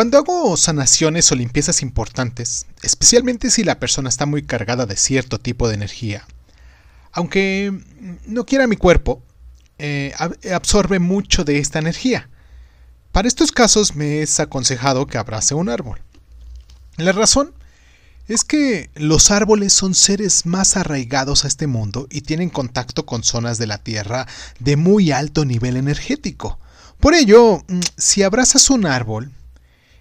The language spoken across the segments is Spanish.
Cuando hago sanaciones o limpiezas importantes, especialmente si la persona está muy cargada de cierto tipo de energía, aunque no quiera mi cuerpo, eh, absorbe mucho de esta energía. Para estos casos me es aconsejado que abrace un árbol. La razón es que los árboles son seres más arraigados a este mundo y tienen contacto con zonas de la Tierra de muy alto nivel energético. Por ello, mm, si abrazas un árbol,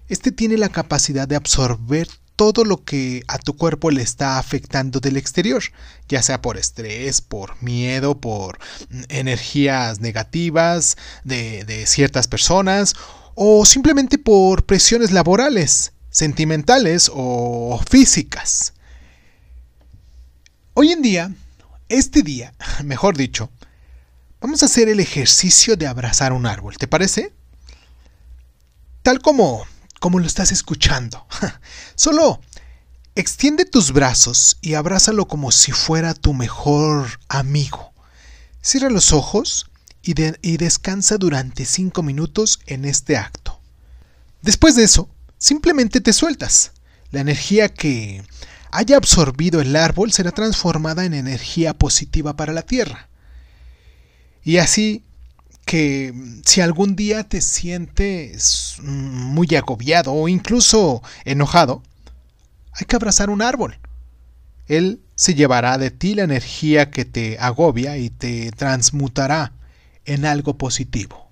este tiene la capacidad de absorber todo lo que a tu cuerpo le está afectando del exterior, ya sea por estrés, por miedo, por mm, energías negativas de, de ciertas personas o simplemente por presiones laborales sentimentales o físicas. Hoy en día, este día, mejor dicho, vamos a hacer el ejercicio de abrazar un árbol, ¿te parece? Tal como como lo estás escuchando. Solo extiende tus brazos y abrázalo como si fuera tu mejor amigo. Cierra los ojos y, descansa durante 5 minutos en este acto. Después de eso, Simplemente te sueltas. La energía que haya absorbido el árbol será transformada en energía positiva para la tierra. Y así que si algún día te sientes muy agobiado o incluso enojado, hay que abrazar un árbol. Él se llevará de ti la energía que te agobia y te transmutará en algo positivo.